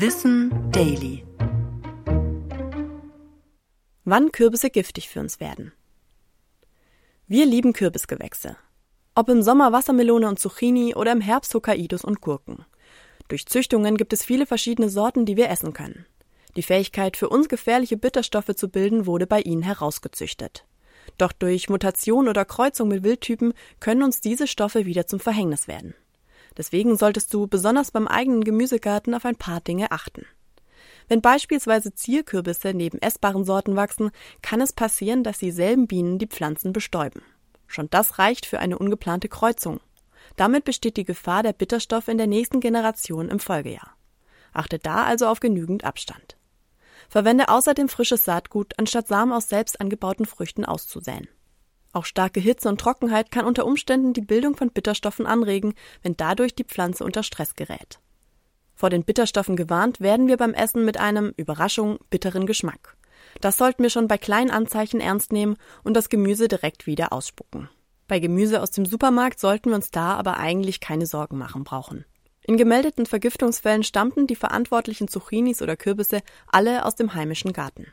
Wissen Daily. Wann Kürbisse giftig für uns werden. Wir lieben Kürbisgewächse. Ob im Sommer Wassermelone und Zucchini oder im Herbst Hokkaidos und Gurken. Durch Züchtungen gibt es viele verschiedene Sorten, die wir essen können. Die Fähigkeit, für uns gefährliche Bitterstoffe zu bilden, wurde bei ihnen herausgezüchtet. Doch durch Mutation oder Kreuzung mit Wildtypen können uns diese Stoffe wieder zum Verhängnis werden. Deswegen solltest du besonders beim eigenen Gemüsegarten auf ein paar Dinge achten. Wenn beispielsweise Zierkürbisse neben essbaren Sorten wachsen, kann es passieren, dass dieselben Bienen die Pflanzen bestäuben. Schon das reicht für eine ungeplante Kreuzung. Damit besteht die Gefahr der Bitterstoffe in der nächsten Generation im Folgejahr. Achte da also auf genügend Abstand. Verwende außerdem frisches Saatgut, anstatt Samen aus selbst angebauten Früchten auszusäen. Auch starke Hitze und Trockenheit kann unter Umständen die Bildung von Bitterstoffen anregen, wenn dadurch die Pflanze unter Stress gerät. Vor den Bitterstoffen gewarnt werden wir beim Essen mit einem, Überraschung, bitteren Geschmack. Das sollten wir schon bei kleinen Anzeichen ernst nehmen und das Gemüse direkt wieder ausspucken. Bei Gemüse aus dem Supermarkt sollten wir uns da aber eigentlich keine Sorgen machen brauchen. In gemeldeten Vergiftungsfällen stammten die verantwortlichen Zucchinis oder Kürbisse alle aus dem heimischen Garten.